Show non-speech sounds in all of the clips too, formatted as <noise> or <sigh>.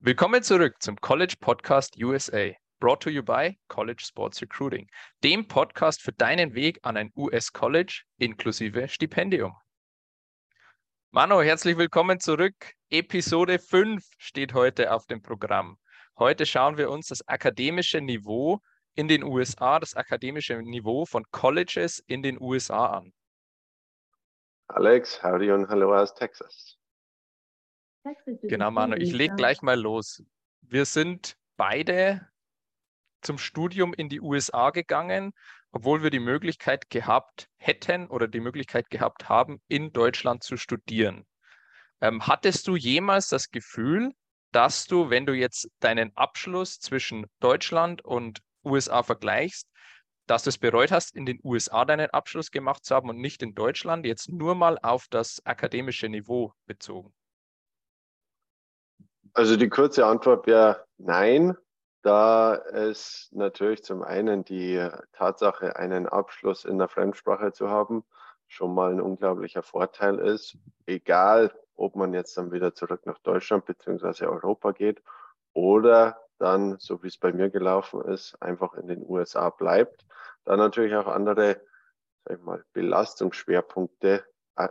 Willkommen zurück zum College Podcast USA, brought to you by College Sports Recruiting, dem Podcast für deinen Weg an ein US-College inklusive Stipendium. Mano, herzlich willkommen zurück. Episode 5 steht heute auf dem Programm. Heute schauen wir uns das akademische Niveau in den USA, das akademische Niveau von Colleges in den USA an. Alex, howdy und hallo aus Texas. Genau, Manu, ich lege gleich mal los. Wir sind beide zum Studium in die USA gegangen, obwohl wir die Möglichkeit gehabt hätten oder die Möglichkeit gehabt haben, in Deutschland zu studieren. Ähm, hattest du jemals das Gefühl, dass du, wenn du jetzt deinen Abschluss zwischen Deutschland und USA vergleichst, dass du es bereut hast, in den USA deinen Abschluss gemacht zu haben und nicht in Deutschland, jetzt nur mal auf das akademische Niveau bezogen? Also die kurze Antwort wäre nein, da es natürlich zum einen die Tatsache, einen Abschluss in der Fremdsprache zu haben, schon mal ein unglaublicher Vorteil ist, egal ob man jetzt dann wieder zurück nach Deutschland bzw. Europa geht oder dann, so wie es bei mir gelaufen ist, einfach in den USA bleibt. Da natürlich auch andere sag ich mal, Belastungsschwerpunkte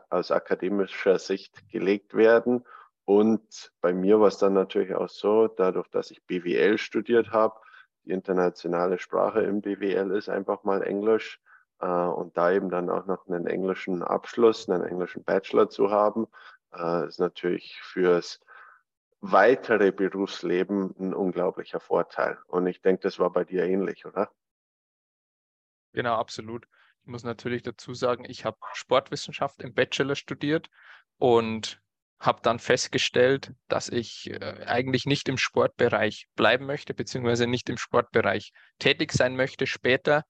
aus akademischer Sicht gelegt werden und bei mir war es dann natürlich auch so, dadurch, dass ich BWL studiert habe, die internationale Sprache im BWL ist einfach mal Englisch äh, und da eben dann auch noch einen englischen Abschluss, einen englischen Bachelor zu haben, äh, ist natürlich fürs weitere Berufsleben ein unglaublicher Vorteil. Und ich denke, das war bei dir ähnlich, oder? Genau, absolut. Ich muss natürlich dazu sagen, ich habe Sportwissenschaft im Bachelor studiert und habe dann festgestellt, dass ich äh, eigentlich nicht im Sportbereich bleiben möchte, beziehungsweise nicht im Sportbereich tätig sein möchte später,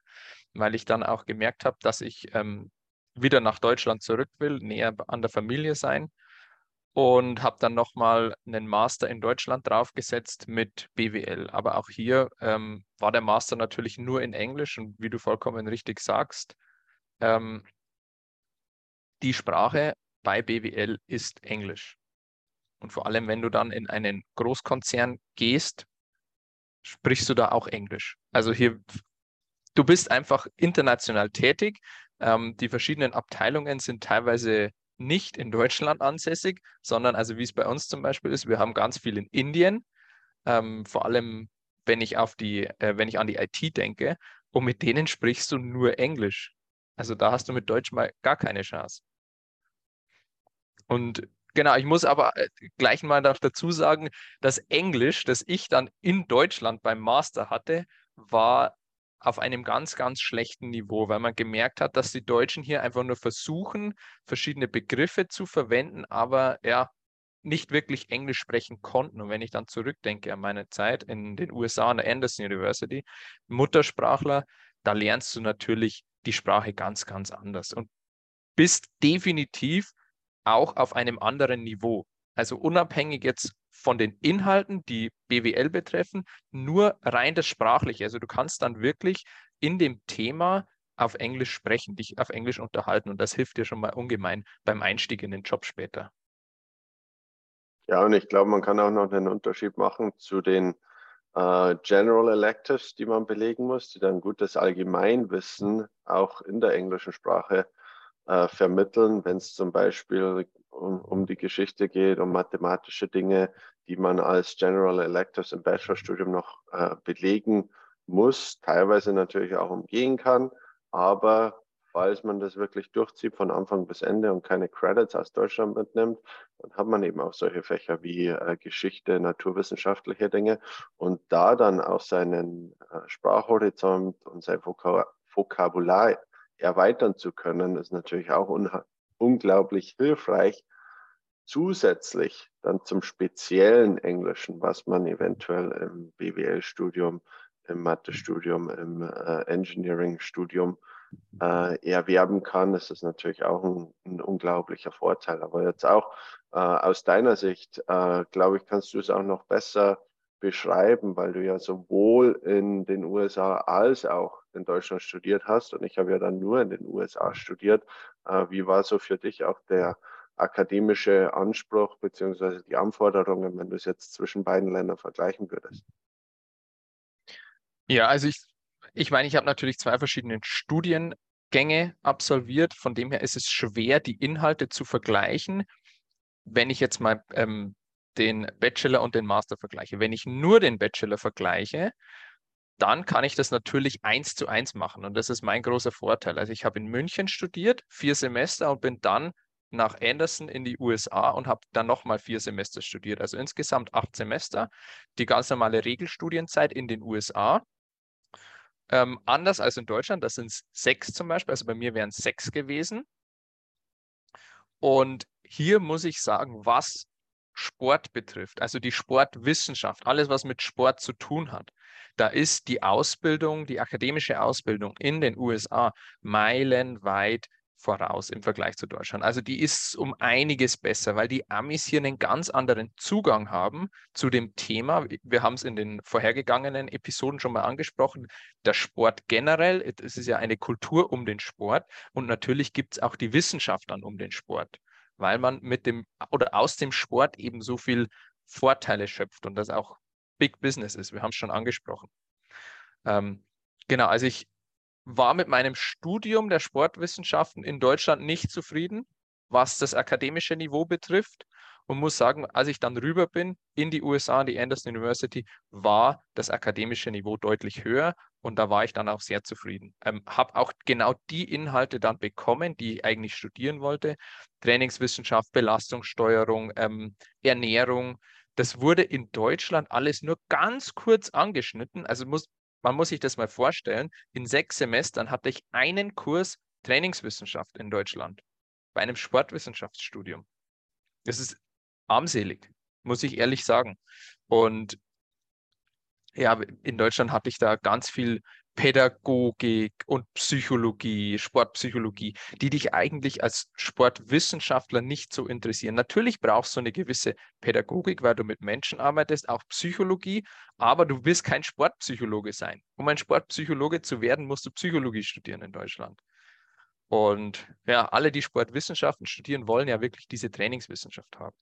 weil ich dann auch gemerkt habe, dass ich ähm, wieder nach Deutschland zurück will, näher an der Familie sein und habe dann nochmal einen Master in Deutschland draufgesetzt mit BWL. Aber auch hier ähm, war der Master natürlich nur in Englisch und wie du vollkommen richtig sagst, ähm, die Sprache bei BWL ist Englisch. Und vor allem, wenn du dann in einen Großkonzern gehst, sprichst du da auch Englisch. Also hier, du bist einfach international tätig. Ähm, die verschiedenen Abteilungen sind teilweise nicht in Deutschland ansässig, sondern also wie es bei uns zum Beispiel ist, wir haben ganz viel in Indien, ähm, vor allem wenn ich auf die, äh, wenn ich an die IT denke, und mit denen sprichst du nur Englisch. Also da hast du mit Deutsch mal gar keine Chance. Und genau, ich muss aber äh, gleich mal noch dazu sagen, das Englisch, das ich dann in Deutschland beim Master hatte, war auf einem ganz, ganz schlechten Niveau, weil man gemerkt hat, dass die Deutschen hier einfach nur versuchen, verschiedene Begriffe zu verwenden, aber ja, nicht wirklich Englisch sprechen konnten. Und wenn ich dann zurückdenke an meine Zeit in den USA an der Anderson University, Muttersprachler, da lernst du natürlich die Sprache ganz, ganz anders und bist definitiv auch auf einem anderen Niveau. Also unabhängig jetzt von den Inhalten, die BWL betreffen, nur rein das Sprachliche. Also du kannst dann wirklich in dem Thema auf Englisch sprechen, dich auf Englisch unterhalten und das hilft dir schon mal ungemein beim Einstieg in den Job später. Ja, und ich glaube, man kann auch noch einen Unterschied machen zu den äh, General Electives, die man belegen muss, die dann gutes Allgemeinwissen auch in der englischen Sprache äh, vermitteln, wenn es zum Beispiel um, um die Geschichte geht, um mathematische Dinge, die man als General Electives im Bachelorstudium noch äh, belegen muss, teilweise natürlich auch umgehen kann, aber falls man das wirklich durchzieht von Anfang bis Ende und keine Credits aus Deutschland mitnimmt, dann hat man eben auch solche Fächer wie äh, Geschichte, naturwissenschaftliche Dinge und da dann auch seinen äh, Sprachhorizont und sein Vokabular erweitern zu können, ist natürlich auch unglaublich hilfreich. Zusätzlich dann zum speziellen Englischen, was man eventuell im BWL-Studium, im Mathe-Studium, im äh, Engineering-Studium äh, erwerben kann, ist das natürlich auch ein, ein, unglaublicher Vorteil. Aber jetzt auch äh, aus deiner Sicht, äh, glaube ich, kannst du es auch noch besser beschreiben, weil du ja sowohl in den USA als auch in Deutschland studiert hast und ich habe ja dann nur in den USA studiert. Äh, wie war so für dich auch der akademische Anspruch beziehungsweise die Anforderungen, wenn du es jetzt zwischen beiden Ländern vergleichen würdest? Ja, also ich, ich meine, ich habe natürlich zwei verschiedene Studiengänge absolviert. Von dem her ist es schwer, die Inhalte zu vergleichen. Wenn ich jetzt mal ähm, den Bachelor und den Master vergleiche. Wenn ich nur den Bachelor vergleiche, dann kann ich das natürlich eins zu eins machen. Und das ist mein großer Vorteil. Also ich habe in München studiert, vier Semester und bin dann nach Anderson in die USA und habe dann nochmal vier Semester studiert. Also insgesamt acht Semester. Die ganz normale Regelstudienzeit in den USA. Ähm, anders als in Deutschland, das sind sechs zum Beispiel. Also bei mir wären es sechs gewesen. Und hier muss ich sagen, was Sport betrifft, also die Sportwissenschaft, alles, was mit Sport zu tun hat, da ist die Ausbildung, die akademische Ausbildung in den USA meilenweit voraus im Vergleich zu Deutschland. Also die ist um einiges besser, weil die Amis hier einen ganz anderen Zugang haben zu dem Thema. Wir haben es in den vorhergegangenen Episoden schon mal angesprochen. Der Sport generell, es ist ja eine Kultur um den Sport und natürlich gibt es auch die Wissenschaft dann um den Sport weil man mit dem oder aus dem Sport eben so viel Vorteile schöpft und das auch Big Business ist. Wir haben es schon angesprochen. Ähm, genau, also ich war mit meinem Studium der Sportwissenschaften in Deutschland nicht zufrieden, was das akademische Niveau betrifft und muss sagen, als ich dann rüber bin in die USA, die Anderson University, war das akademische Niveau deutlich höher und da war ich dann auch sehr zufrieden. Ähm, habe auch genau die Inhalte dann bekommen, die ich eigentlich studieren wollte. Trainingswissenschaft, Belastungssteuerung, ähm, Ernährung. Das wurde in Deutschland alles nur ganz kurz angeschnitten. Also muss, man muss sich das mal vorstellen. In sechs Semestern hatte ich einen Kurs Trainingswissenschaft in Deutschland bei einem Sportwissenschaftsstudium. Das ist armselig, muss ich ehrlich sagen. Und ja, in Deutschland hatte ich da ganz viel Pädagogik und Psychologie, Sportpsychologie, die dich eigentlich als Sportwissenschaftler nicht so interessieren. Natürlich brauchst du eine gewisse Pädagogik, weil du mit Menschen arbeitest, auch Psychologie, aber du willst kein Sportpsychologe sein. Um ein Sportpsychologe zu werden, musst du Psychologie studieren in Deutschland. Und ja, alle, die Sportwissenschaften studieren, wollen ja wirklich diese Trainingswissenschaft haben.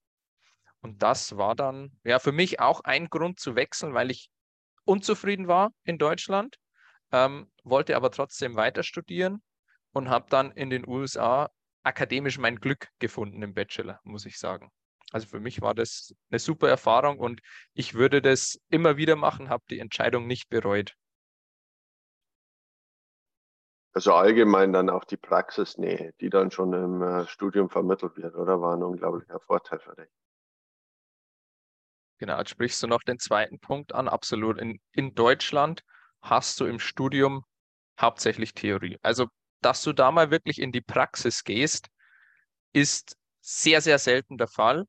Und das war dann ja für mich auch ein Grund zu wechseln, weil ich unzufrieden war in Deutschland, ähm, wollte aber trotzdem weiter studieren und habe dann in den USA akademisch mein Glück gefunden im Bachelor, muss ich sagen. Also für mich war das eine super Erfahrung und ich würde das immer wieder machen, habe die Entscheidung nicht bereut. Also allgemein dann auch die Praxisnähe, die dann schon im äh, Studium vermittelt wird, oder war ein unglaublicher Vorteil für dich? Genau, jetzt sprichst du noch den zweiten Punkt an. Absolut. In, in Deutschland hast du im Studium hauptsächlich Theorie. Also, dass du da mal wirklich in die Praxis gehst, ist sehr, sehr selten der Fall.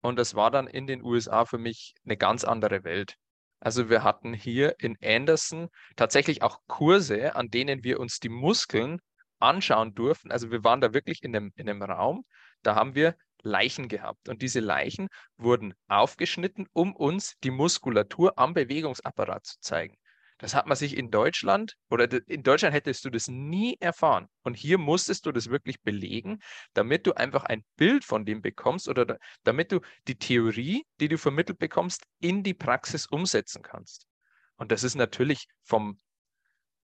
Und das war dann in den USA für mich eine ganz andere Welt. Also wir hatten hier in Anderson tatsächlich auch Kurse, an denen wir uns die Muskeln anschauen durften. Also wir waren da wirklich in einem, in einem Raum, da haben wir Leichen gehabt. Und diese Leichen wurden aufgeschnitten, um uns die Muskulatur am Bewegungsapparat zu zeigen. Das hat man sich in Deutschland oder in Deutschland hättest du das nie erfahren. Und hier musstest du das wirklich belegen, damit du einfach ein Bild von dem bekommst oder damit du die Theorie, die du vermittelt bekommst, in die Praxis umsetzen kannst. Und das ist natürlich vom,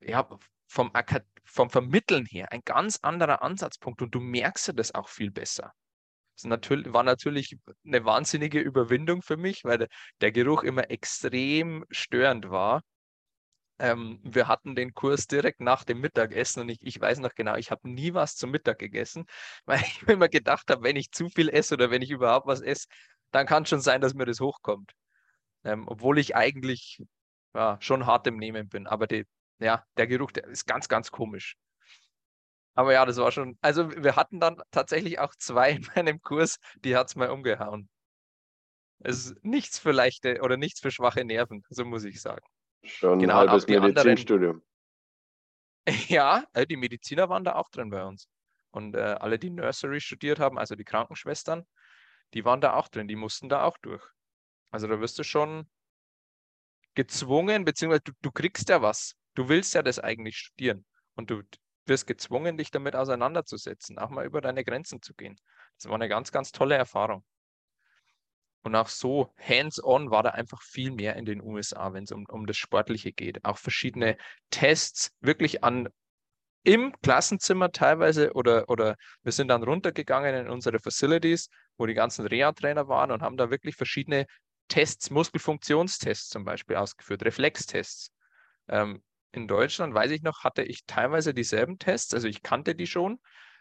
ja, vom, vom Vermitteln her ein ganz anderer Ansatzpunkt und du merkst das auch viel besser. Das natürlich, war natürlich eine wahnsinnige Überwindung für mich, weil der Geruch immer extrem störend war. Ähm, wir hatten den Kurs direkt nach dem Mittagessen und ich, ich weiß noch genau, ich habe nie was zum Mittag gegessen, <laughs> weil ich mir immer gedacht habe, wenn ich zu viel esse oder wenn ich überhaupt was esse, dann kann es schon sein, dass mir das hochkommt. Ähm, obwohl ich eigentlich ja, schon hart im Nehmen bin. Aber die, ja, der Geruch, der ist ganz, ganz komisch. Aber ja, das war schon. Also wir hatten dann tatsächlich auch zwei in meinem Kurs, die hat es mal umgehauen. Es ist nichts für leichte oder nichts für schwache Nerven, so muss ich sagen. Schon genau, ein halbes Medizinstudium. Anderen, <laughs> ja, äh, die Mediziner waren da auch drin bei uns. Und äh, alle, die Nursery studiert haben, also die Krankenschwestern, die waren da auch drin, die mussten da auch durch. Also da wirst du schon gezwungen, beziehungsweise du, du kriegst ja was. Du willst ja das eigentlich studieren. Und du, wirst gezwungen, dich damit auseinanderzusetzen, auch mal über deine Grenzen zu gehen. Das war eine ganz, ganz tolle Erfahrung. Und auch so hands-on war da einfach viel mehr in den USA, wenn es um, um das Sportliche geht. Auch verschiedene Tests wirklich an im Klassenzimmer teilweise oder, oder wir sind dann runtergegangen in unsere Facilities, wo die ganzen Reha-Trainer waren und haben da wirklich verschiedene Tests, Muskelfunktionstests zum Beispiel ausgeführt, Reflextests. Ähm, in Deutschland, weiß ich noch, hatte ich teilweise dieselben Tests, also ich kannte die schon,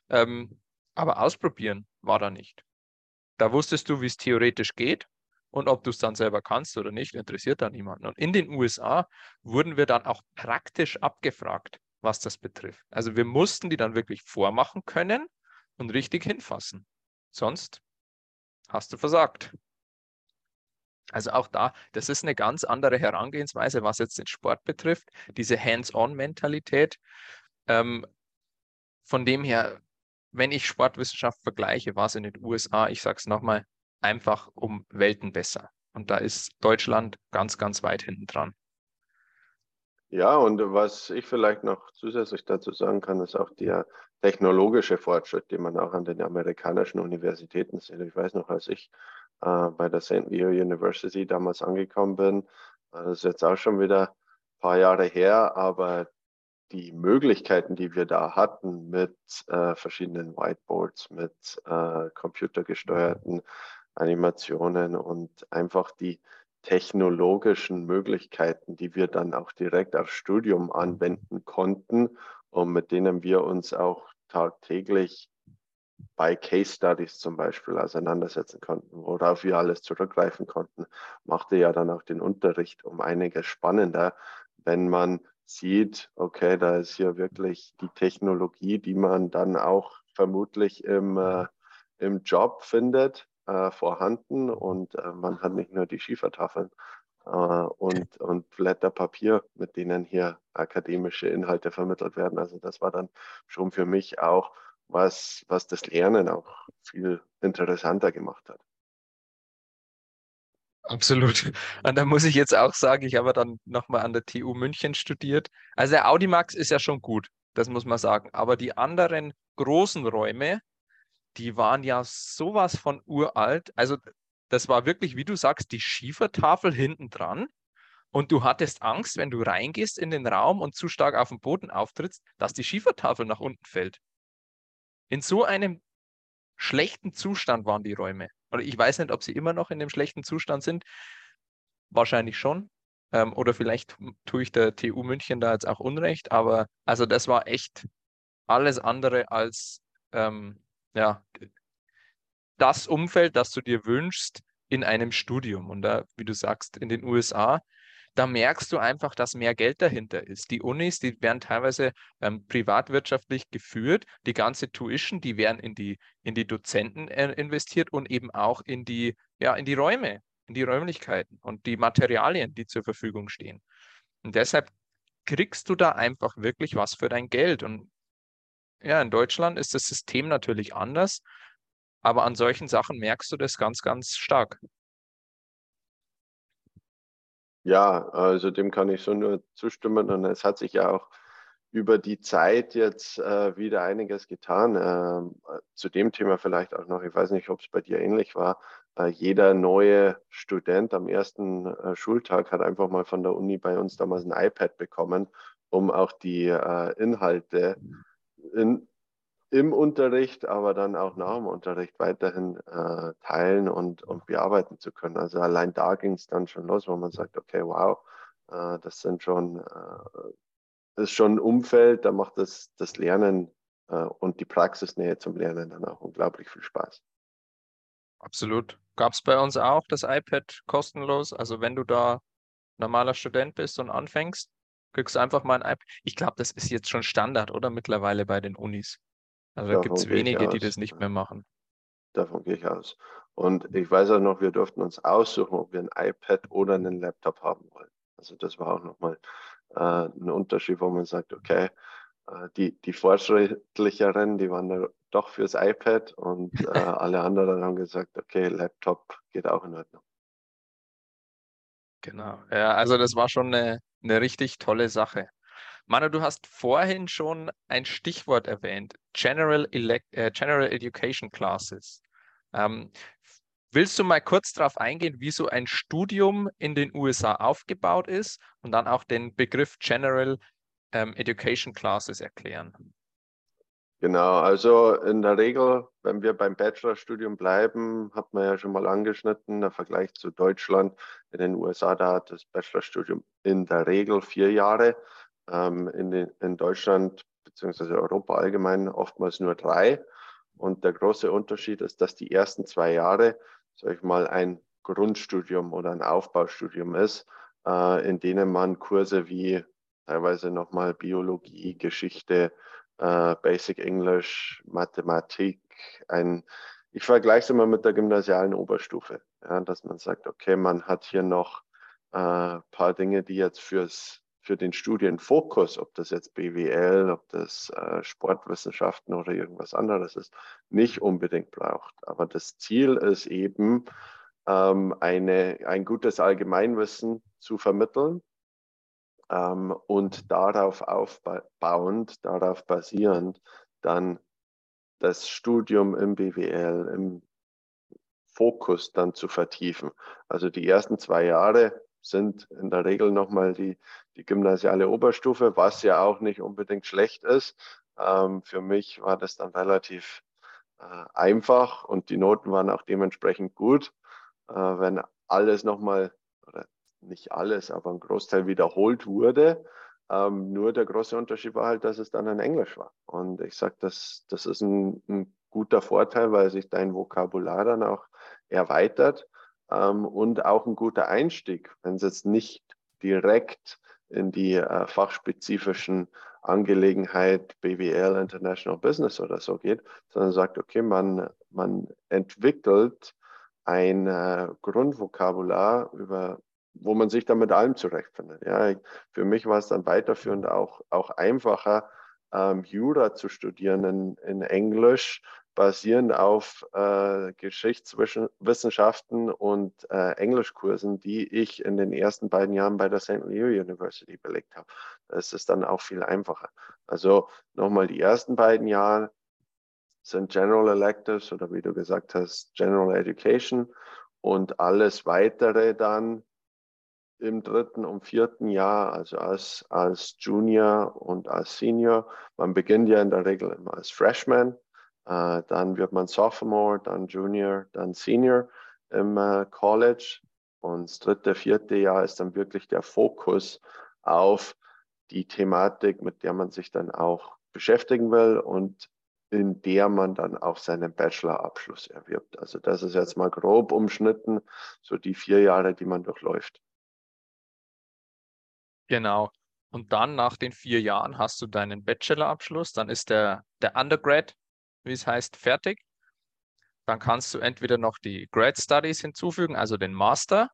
ähm, aber ausprobieren war da nicht. Da wusstest du, wie es theoretisch geht und ob du es dann selber kannst oder nicht, interessiert da niemanden. Und in den USA wurden wir dann auch praktisch abgefragt, was das betrifft. Also wir mussten die dann wirklich vormachen können und richtig hinfassen. Sonst hast du versagt. Also auch da, das ist eine ganz andere Herangehensweise, was jetzt den Sport betrifft, diese Hands-on-Mentalität. Ähm, von dem her, wenn ich Sportwissenschaft vergleiche, war es in den USA, ich sage es nochmal, einfach um Welten besser. Und da ist Deutschland ganz, ganz weit hinten dran. Ja, und was ich vielleicht noch zusätzlich dazu sagen kann, ist auch der technologische Fortschritt, den man auch an den amerikanischen Universitäten sieht. Ich weiß noch, als ich äh, bei der St. Leo University damals angekommen bin. Äh, das ist jetzt auch schon wieder ein paar Jahre her, aber die Möglichkeiten, die wir da hatten mit äh, verschiedenen Whiteboards, mit äh, computergesteuerten Animationen und einfach die technologischen Möglichkeiten, die wir dann auch direkt aufs Studium anwenden konnten und mit denen wir uns auch tagtäglich bei Case Studies zum Beispiel auseinandersetzen konnten, worauf wir alles zurückgreifen konnten, machte ja dann auch den Unterricht um einiges spannender, wenn man sieht, okay, da ist hier wirklich die Technologie, die man dann auch vermutlich im, äh, im Job findet, äh, vorhanden und äh, man hat nicht nur die Schiefertafeln äh, und, und Blätter Papier, mit denen hier akademische Inhalte vermittelt werden. Also das war dann schon für mich auch was, was das Lernen auch viel interessanter gemacht hat. Absolut. <laughs> Und da muss ich jetzt auch sagen, ich habe dann nochmal an der TU München studiert. Also der Audimax ist ja schon gut, das muss man sagen. Aber die anderen großen Räume, die waren ja sowas von uralt. Also das war wirklich, wie du sagst, die Schiefertafel hinten dran. Und du hattest Angst, wenn du reingehst in den Raum und zu stark auf den Boden auftrittst, dass die Schiefertafel nach unten fällt. In so einem schlechten Zustand waren die Räume. Oder ich weiß nicht, ob sie immer noch in dem schlechten Zustand sind. Wahrscheinlich schon. Ähm, oder vielleicht tue ich der TU München da jetzt auch Unrecht. Aber also das war echt alles andere als ähm, ja, das Umfeld, das du dir wünschst in einem Studium. Und da, wie du sagst, in den USA da merkst du einfach, dass mehr Geld dahinter ist. Die Unis, die werden teilweise ähm, privatwirtschaftlich geführt. Die ganze Tuition, die werden in die, in die Dozenten äh, investiert und eben auch in die, ja, in die Räume, in die Räumlichkeiten und die Materialien, die zur Verfügung stehen. Und deshalb kriegst du da einfach wirklich was für dein Geld. Und ja, in Deutschland ist das System natürlich anders, aber an solchen Sachen merkst du das ganz, ganz stark. Ja, also dem kann ich so nur zustimmen. Und es hat sich ja auch über die Zeit jetzt äh, wieder einiges getan. Ähm, zu dem Thema vielleicht auch noch, ich weiß nicht, ob es bei dir ähnlich war. Äh, jeder neue Student am ersten äh, Schultag hat einfach mal von der Uni bei uns damals ein iPad bekommen, um auch die äh, Inhalte in, im Unterricht, aber dann auch nach dem Unterricht weiterhin äh, teilen und, und bearbeiten zu können. Also allein da ging es dann schon los, wo man sagt, okay, wow, äh, das sind schon, äh, das ist schon ein Umfeld, da macht das, das Lernen äh, und die Praxisnähe zum Lernen dann auch unglaublich viel Spaß. Absolut. Gab es bei uns auch das iPad kostenlos? Also wenn du da normaler Student bist und anfängst, kriegst du einfach mal ein iPad. Ich glaube, das ist jetzt schon Standard, oder mittlerweile bei den Unis. Also da gibt es wenige, die das nicht mehr machen. Davon gehe ich aus. Und ich weiß auch noch, wir durften uns aussuchen, ob wir ein iPad oder einen Laptop haben wollen. Also das war auch nochmal äh, ein Unterschied, wo man sagt, okay, äh, die, die Fortschrittlicheren, die waren da doch fürs iPad und <laughs> äh, alle anderen haben gesagt, okay, Laptop geht auch in Ordnung. Genau. Ja, also das war schon eine, eine richtig tolle Sache. Manu, du hast vorhin schon ein Stichwort erwähnt, General, Elect äh, General Education Classes. Ähm, willst du mal kurz darauf eingehen, wie so ein Studium in den USA aufgebaut ist und dann auch den Begriff General ähm, Education Classes erklären? Genau, also in der Regel, wenn wir beim Bachelorstudium bleiben, hat man ja schon mal angeschnitten, der Vergleich zu Deutschland. In den USA, da hat das Bachelorstudium in der Regel vier Jahre. Ähm, in, den, in Deutschland beziehungsweise Europa allgemein oftmals nur drei. Und der große Unterschied ist, dass die ersten zwei Jahre, sag ich mal, ein Grundstudium oder ein Aufbaustudium ist, äh, in denen man Kurse wie teilweise nochmal Biologie, Geschichte, äh, Basic English, Mathematik, ein, ich vergleiche es immer mit der gymnasialen Oberstufe, ja, dass man sagt, okay, man hat hier noch ein äh, paar Dinge, die jetzt fürs, für den Studienfokus, ob das jetzt BWL, ob das äh, Sportwissenschaften oder irgendwas anderes ist, nicht unbedingt braucht. Aber das Ziel ist eben, ähm, eine, ein gutes Allgemeinwissen zu vermitteln, ähm, und darauf aufbauend, darauf basierend, dann das Studium im BWL, im Fokus dann zu vertiefen. Also die ersten zwei Jahre sind in der Regel nochmal die, die gymnasiale Oberstufe, was ja auch nicht unbedingt schlecht ist. Ähm, für mich war das dann relativ äh, einfach und die Noten waren auch dementsprechend gut. Äh, wenn alles nochmal oder nicht alles, aber ein Großteil wiederholt wurde. Ähm, nur der große Unterschied war halt, dass es dann in Englisch war. Und ich sage, das, das ist ein, ein, guter Vorteil, weil sich dein Vokabular dann auch erweitert ähm, und auch ein guter Einstieg, wenn es jetzt nicht direkt in die äh, fachspezifischen Angelegenheit BWL, International Business oder so geht, sondern sagt, okay, man, man entwickelt ein äh, Grundvokabular über wo man sich dann mit allem zurechtfindet. Ja, für mich war es dann weiterführend auch, auch einfacher, ähm, Jura zu studieren in, in Englisch, basierend auf äh, Geschichtswissenschaften und äh, Englischkursen, die ich in den ersten beiden Jahren bei der St. Leo University belegt habe. Das ist dann auch viel einfacher. Also nochmal die ersten beiden Jahre sind General Electives oder wie du gesagt hast, General Education und alles weitere dann im dritten und vierten Jahr, also als, als Junior und als Senior. Man beginnt ja in der Regel immer als Freshman, äh, dann wird man Sophomore, dann Junior, dann Senior im äh, College. Und das dritte, vierte Jahr ist dann wirklich der Fokus auf die Thematik, mit der man sich dann auch beschäftigen will und in der man dann auch seinen Bachelorabschluss erwirbt. Also das ist jetzt mal grob umschnitten, so die vier Jahre, die man durchläuft. Genau. Und dann nach den vier Jahren hast du deinen Bachelorabschluss, dann ist der, der Undergrad, wie es heißt, fertig. Dann kannst du entweder noch die Grad Studies hinzufügen, also den Master,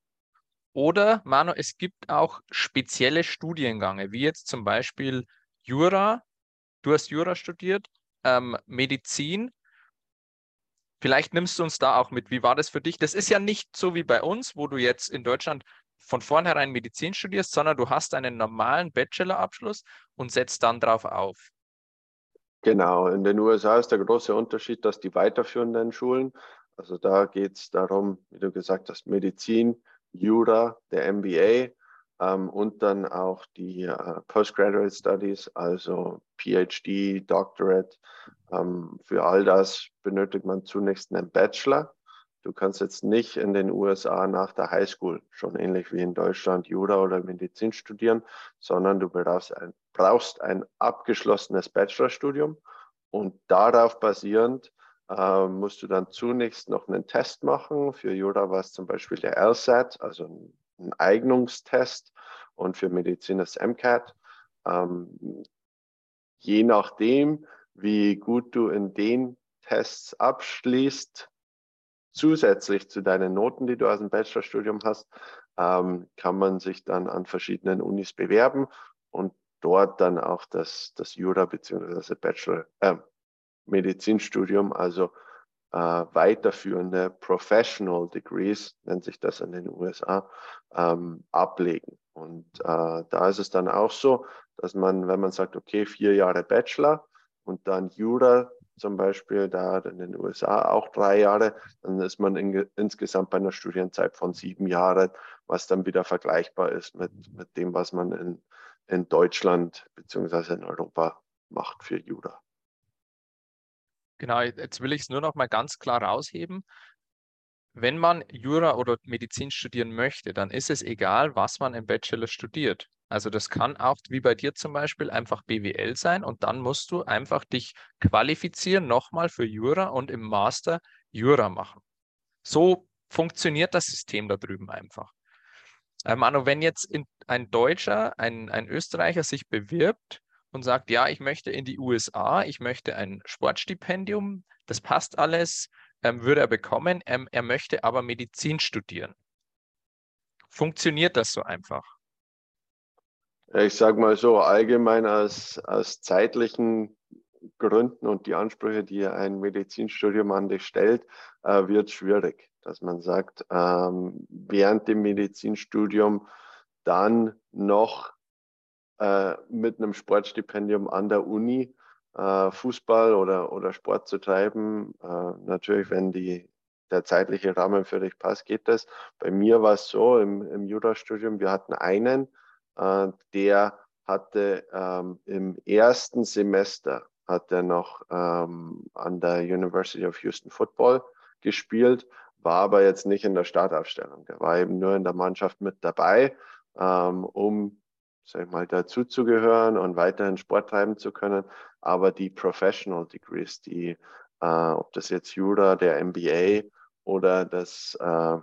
oder, Manu, es gibt auch spezielle Studiengänge, wie jetzt zum Beispiel Jura. Du hast Jura studiert, ähm, Medizin. Vielleicht nimmst du uns da auch mit. Wie war das für dich? Das ist ja nicht so wie bei uns, wo du jetzt in Deutschland von vornherein Medizin studierst, sondern du hast einen normalen Bachelorabschluss und setzt dann drauf auf. Genau, in den USA ist der große Unterschied, dass die weiterführenden Schulen, also da geht es darum, wie du gesagt hast, Medizin, Jura, der MBA ähm, und dann auch die äh, Postgraduate Studies, also PhD, Doctorate. Ähm, für all das benötigt man zunächst einen Bachelor Du kannst jetzt nicht in den USA nach der Highschool, schon ähnlich wie in Deutschland, Jura oder Medizin studieren, sondern du brauchst ein, brauchst ein abgeschlossenes Bachelorstudium und darauf basierend äh, musst du dann zunächst noch einen Test machen. Für Jura war es zum Beispiel der LSAT, also ein, ein Eignungstest und für Medizin das MCAT. Ähm, je nachdem, wie gut du in den Tests abschließt, zusätzlich zu deinen Noten, die du aus dem Bachelorstudium hast, ähm, kann man sich dann an verschiedenen Unis bewerben und dort dann auch das, das Jura bzw. Bachelor äh, Medizinstudium, also äh, weiterführende Professional Degrees, nennt sich das in den USA, ähm, ablegen. Und äh, da ist es dann auch so, dass man, wenn man sagt, okay, vier Jahre Bachelor und dann Jura zum Beispiel, da in den USA auch drei Jahre, dann ist man in, insgesamt bei einer Studienzeit von sieben Jahren, was dann wieder vergleichbar ist mit, mit dem, was man in, in Deutschland bzw. in Europa macht für Jura. Genau, jetzt will ich es nur noch mal ganz klar rausheben. Wenn man Jura oder Medizin studieren möchte, dann ist es egal, was man im Bachelor studiert. Also das kann auch wie bei dir zum Beispiel einfach BWL sein und dann musst du einfach dich qualifizieren nochmal für Jura und im Master Jura machen. So funktioniert das System da drüben einfach. Ähm, Manu, wenn jetzt ein Deutscher, ein, ein Österreicher sich bewirbt und sagt, ja, ich möchte in die USA, ich möchte ein Sportstipendium, das passt alles, ähm, würde er bekommen, ähm, er möchte aber Medizin studieren. Funktioniert das so einfach? Ich sage mal so, allgemein aus, aus zeitlichen Gründen und die Ansprüche, die ein Medizinstudium an dich stellt, äh, wird schwierig, dass man sagt, ähm, während dem Medizinstudium dann noch äh, mit einem Sportstipendium an der Uni äh, Fußball oder, oder Sport zu treiben. Äh, natürlich, wenn die, der zeitliche Rahmen für dich passt, geht das. Bei mir war es so im, im Jurastudium, wir hatten einen, äh, der hatte ähm, im ersten Semester hat er noch ähm, an der University of Houston Football gespielt, war aber jetzt nicht in der Startaufstellung. Der war eben nur in der Mannschaft mit dabei, ähm, um sag ich mal, dazuzugehören und weiterhin Sport treiben zu können. Aber die Professional Degrees, die, äh, ob das jetzt Jura, der MBA oder das äh,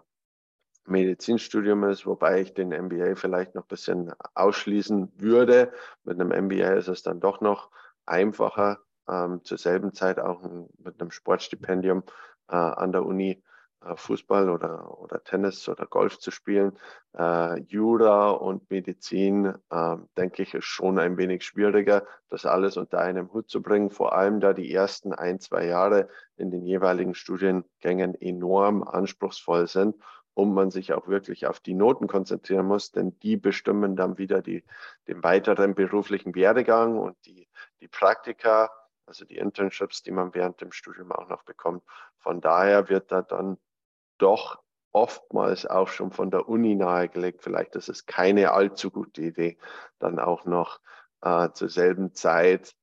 Medizinstudium ist, wobei ich den MBA vielleicht noch ein bisschen ausschließen würde. Mit einem MBA ist es dann doch noch einfacher, ähm, zur selben Zeit auch mit einem Sportstipendium äh, an der Uni äh, Fußball oder, oder Tennis oder Golf zu spielen. Äh, Jura und Medizin, äh, denke ich, ist schon ein wenig schwieriger, das alles unter einem Hut zu bringen, vor allem da die ersten ein, zwei Jahre in den jeweiligen Studiengängen enorm anspruchsvoll sind und man sich auch wirklich auf die Noten konzentrieren muss, denn die bestimmen dann wieder die, den weiteren beruflichen Werdegang und die, die Praktika, also die Internships, die man während dem Studium auch noch bekommt. Von daher wird da dann doch oftmals auch schon von der Uni nahegelegt. Vielleicht ist es keine allzu gute Idee, dann auch noch äh, zur selben Zeit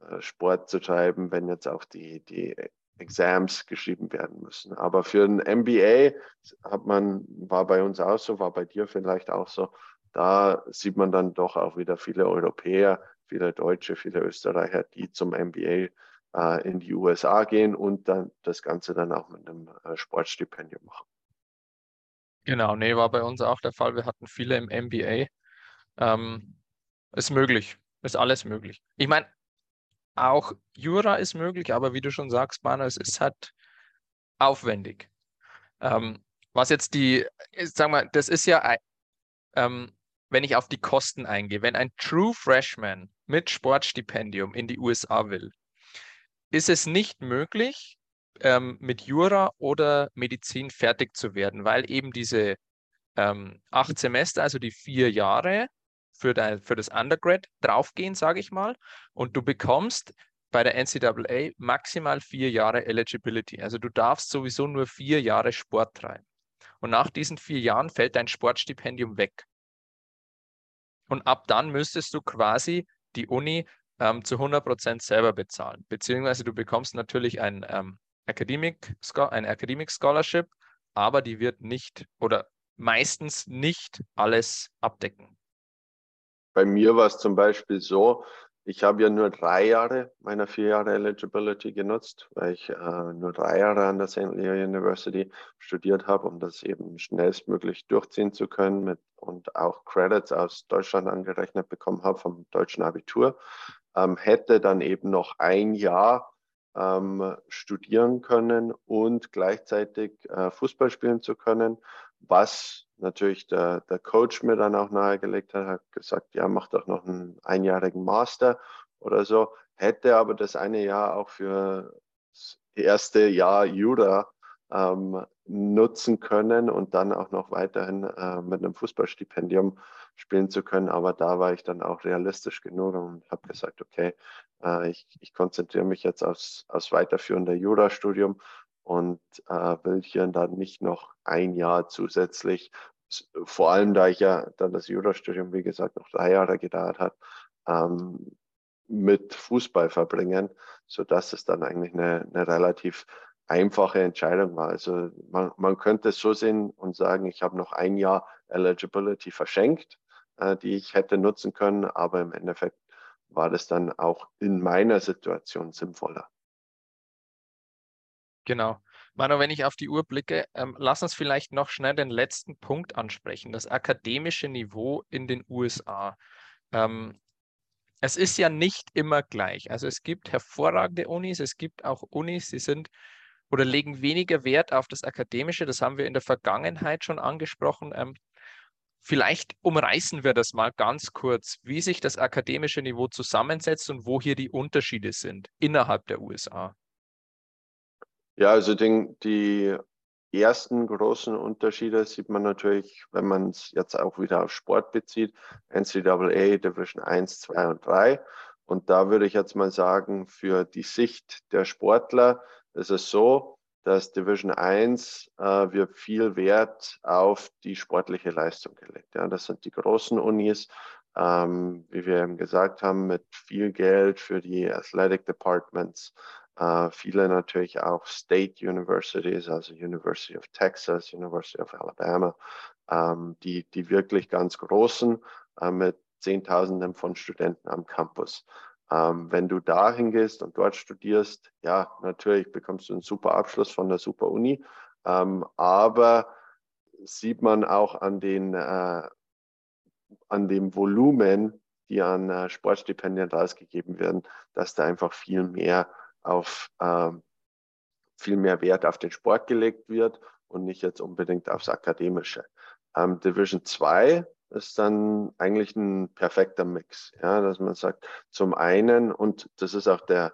äh, Sport zu treiben, wenn jetzt auch die, die Exams geschrieben werden müssen. Aber für ein MBA hat man, war bei uns auch so, war bei dir vielleicht auch so, da sieht man dann doch auch wieder viele Europäer, viele Deutsche, viele Österreicher, die zum MBA äh, in die USA gehen und dann das Ganze dann auch mit einem äh, Sportstipendium machen. Genau, nee, war bei uns auch der Fall. Wir hatten viele im MBA. Ähm, ist möglich, ist alles möglich. Ich meine, auch Jura ist möglich, aber wie du schon sagst, Manu, es ist halt aufwendig. Ähm, was jetzt die, sag mal, das ist ja, ähm, wenn ich auf die Kosten eingehe, wenn ein True Freshman mit Sportstipendium in die USA will, ist es nicht möglich, ähm, mit Jura oder Medizin fertig zu werden, weil eben diese ähm, acht Semester, also die vier Jahre für, dein, für das Undergrad draufgehen, sage ich mal, und du bekommst bei der NCAA maximal vier Jahre Eligibility. Also du darfst sowieso nur vier Jahre Sport treiben. Und nach diesen vier Jahren fällt dein Sportstipendium weg. Und ab dann müsstest du quasi die Uni ähm, zu 100% selber bezahlen. Beziehungsweise du bekommst natürlich ein, ähm, Academic, ein Academic Scholarship, aber die wird nicht oder meistens nicht alles abdecken. Bei mir war es zum Beispiel so, ich habe ja nur drei Jahre meiner vier Jahre Eligibility genutzt, weil ich äh, nur drei Jahre an der St. Leo University studiert habe, um das eben schnellstmöglich durchziehen zu können mit, und auch Credits aus Deutschland angerechnet bekommen habe vom deutschen Abitur ähm, hätte dann eben noch ein Jahr ähm, studieren können und gleichzeitig äh, Fußball spielen zu können, was natürlich der, der Coach mir dann auch nahegelegt hat, hat gesagt, ja, mach doch noch einen einjährigen Master oder so, hätte aber das eine Jahr auch für das erste Jahr Jura ähm, nutzen können und dann auch noch weiterhin äh, mit einem Fußballstipendium spielen zu können. Aber da war ich dann auch realistisch genug und habe gesagt, okay, äh, ich, ich konzentriere mich jetzt aufs, aufs weiterführende Jurastudium und äh, will hier dann nicht noch ein Jahr zusätzlich, vor allem da ich ja dann das Jurastudium, wie gesagt, noch drei Jahre gedauert hat, ähm, mit Fußball verbringen, sodass es dann eigentlich eine, eine relativ einfache Entscheidung war. Also man, man könnte es so sehen und sagen, ich habe noch ein Jahr Eligibility verschenkt, äh, die ich hätte nutzen können, aber im Endeffekt war das dann auch in meiner Situation sinnvoller. Genau. Manu, wenn ich auf die Uhr blicke, ähm, lass uns vielleicht noch schnell den letzten Punkt ansprechen, das akademische Niveau in den USA. Ähm, es ist ja nicht immer gleich. Also es gibt hervorragende Unis, es gibt auch Unis, die sind oder legen weniger Wert auf das Akademische. Das haben wir in der Vergangenheit schon angesprochen. Ähm, vielleicht umreißen wir das mal ganz kurz, wie sich das akademische Niveau zusammensetzt und wo hier die Unterschiede sind innerhalb der USA. Ja, also den, die ersten großen Unterschiede sieht man natürlich, wenn man es jetzt auch wieder auf Sport bezieht, NCAA Division 1, 2 und 3. Und da würde ich jetzt mal sagen, für die Sicht der Sportler ist es so, dass Division 1 äh, wird viel Wert auf die sportliche Leistung gelegt. Ja, das sind die großen Unis, ähm, wie wir eben gesagt haben, mit viel Geld für die Athletic Departments, äh, viele natürlich auch State Universities, also University of Texas, University of Alabama, ähm, die, die wirklich ganz großen äh, mit Zehntausenden von Studenten am Campus. Ähm, wenn du dahin gehst und dort studierst, ja, natürlich bekommst du einen super Abschluss von der super Uni, ähm, aber sieht man auch an den äh, an dem Volumen, die an äh, Sportstipendien rausgegeben werden, dass da einfach viel mehr auf ähm, viel mehr Wert auf den Sport gelegt wird und nicht jetzt unbedingt aufs Akademische. Ähm, Division 2 ist dann eigentlich ein perfekter Mix, ja, dass man sagt, zum einen, und das ist auch der,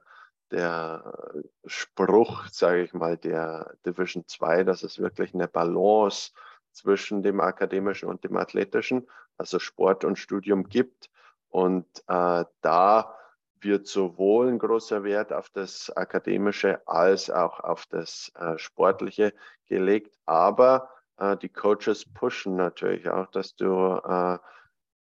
der Spruch, sage ich mal, der Division 2, dass es wirklich eine Balance zwischen dem akademischen und dem athletischen, also Sport und Studium gibt. Und äh, da wird sowohl ein großer Wert auf das Akademische als auch auf das äh, Sportliche gelegt. Aber äh, die Coaches pushen natürlich auch, dass du äh,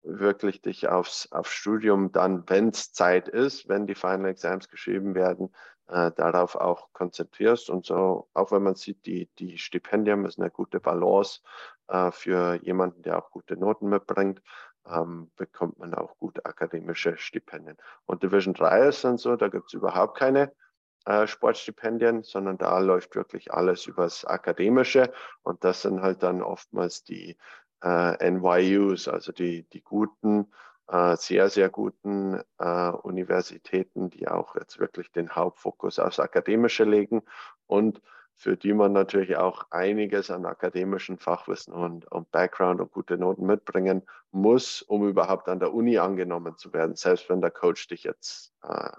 wirklich dich aufs, aufs Studium dann, wenn es Zeit ist, wenn die Final Exams geschrieben werden, äh, darauf auch konzentrierst. Und so, auch wenn man sieht, die, die Stipendium ist eine gute Balance äh, für jemanden, der auch gute Noten mitbringt ähm, bekommt man auch gute akademische Stipendien. Und Division 3 ist dann so, da gibt es überhaupt keine äh, Sportstipendien, sondern da läuft wirklich alles übers Akademische. Und das sind halt dann oftmals die äh, NYUs, also die, die guten, äh, sehr, sehr guten äh, Universitäten, die auch jetzt wirklich den Hauptfokus aufs Akademische legen. Und für die man natürlich auch einiges an akademischen Fachwissen und, und Background und gute Noten mitbringen muss, um überhaupt an der Uni angenommen zu werden, selbst wenn der Coach dich jetzt äh,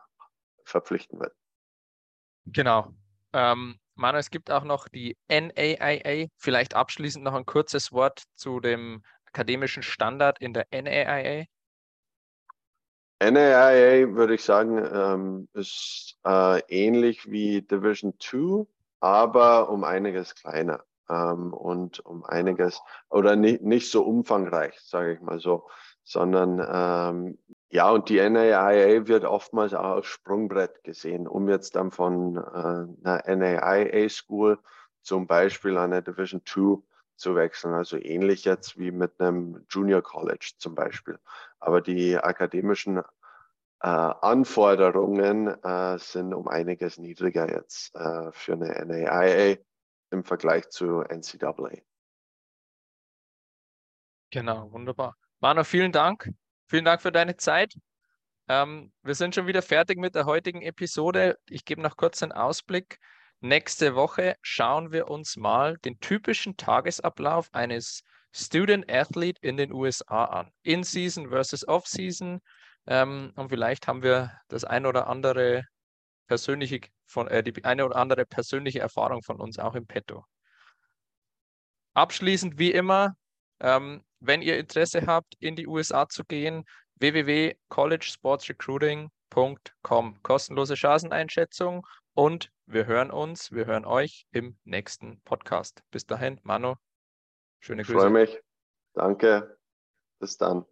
verpflichten wird. Genau. Ähm, Manu, es gibt auch noch die NAIA. Vielleicht abschließend noch ein kurzes Wort zu dem akademischen Standard in der NAIA. NAIA würde ich sagen, ähm, ist äh, ähnlich wie Division 2 aber um einiges kleiner ähm, und um einiges oder nicht, nicht so umfangreich, sage ich mal so, sondern ähm, ja, und die NAIA wird oftmals auch als Sprungbrett gesehen, um jetzt dann von äh, einer NAIA School zum Beispiel an eine Division 2 zu wechseln. Also ähnlich jetzt wie mit einem Junior College zum Beispiel. Aber die akademischen äh, Anforderungen äh, sind um einiges niedriger jetzt äh, für eine NAIA im Vergleich zu NCAA. Genau, wunderbar. Manu, vielen Dank. Vielen Dank für deine Zeit. Ähm, wir sind schon wieder fertig mit der heutigen Episode. Ich gebe noch kurz einen Ausblick. Nächste Woche schauen wir uns mal den typischen Tagesablauf eines Student Athlete in den USA an. In-Season versus Off-Season. Ähm, und vielleicht haben wir das ein oder andere persönliche von äh, die eine oder andere persönliche Erfahrung von uns auch im Petto. abschließend wie immer, ähm, wenn ihr Interesse habt, in die USA zu gehen, www.collegesportsrecruiting.com. Kostenlose Chanceneinschätzung und wir hören uns, wir hören euch im nächsten Podcast. Bis dahin, Manu, schöne Grüße. Ich freue mich. Danke. Bis dann.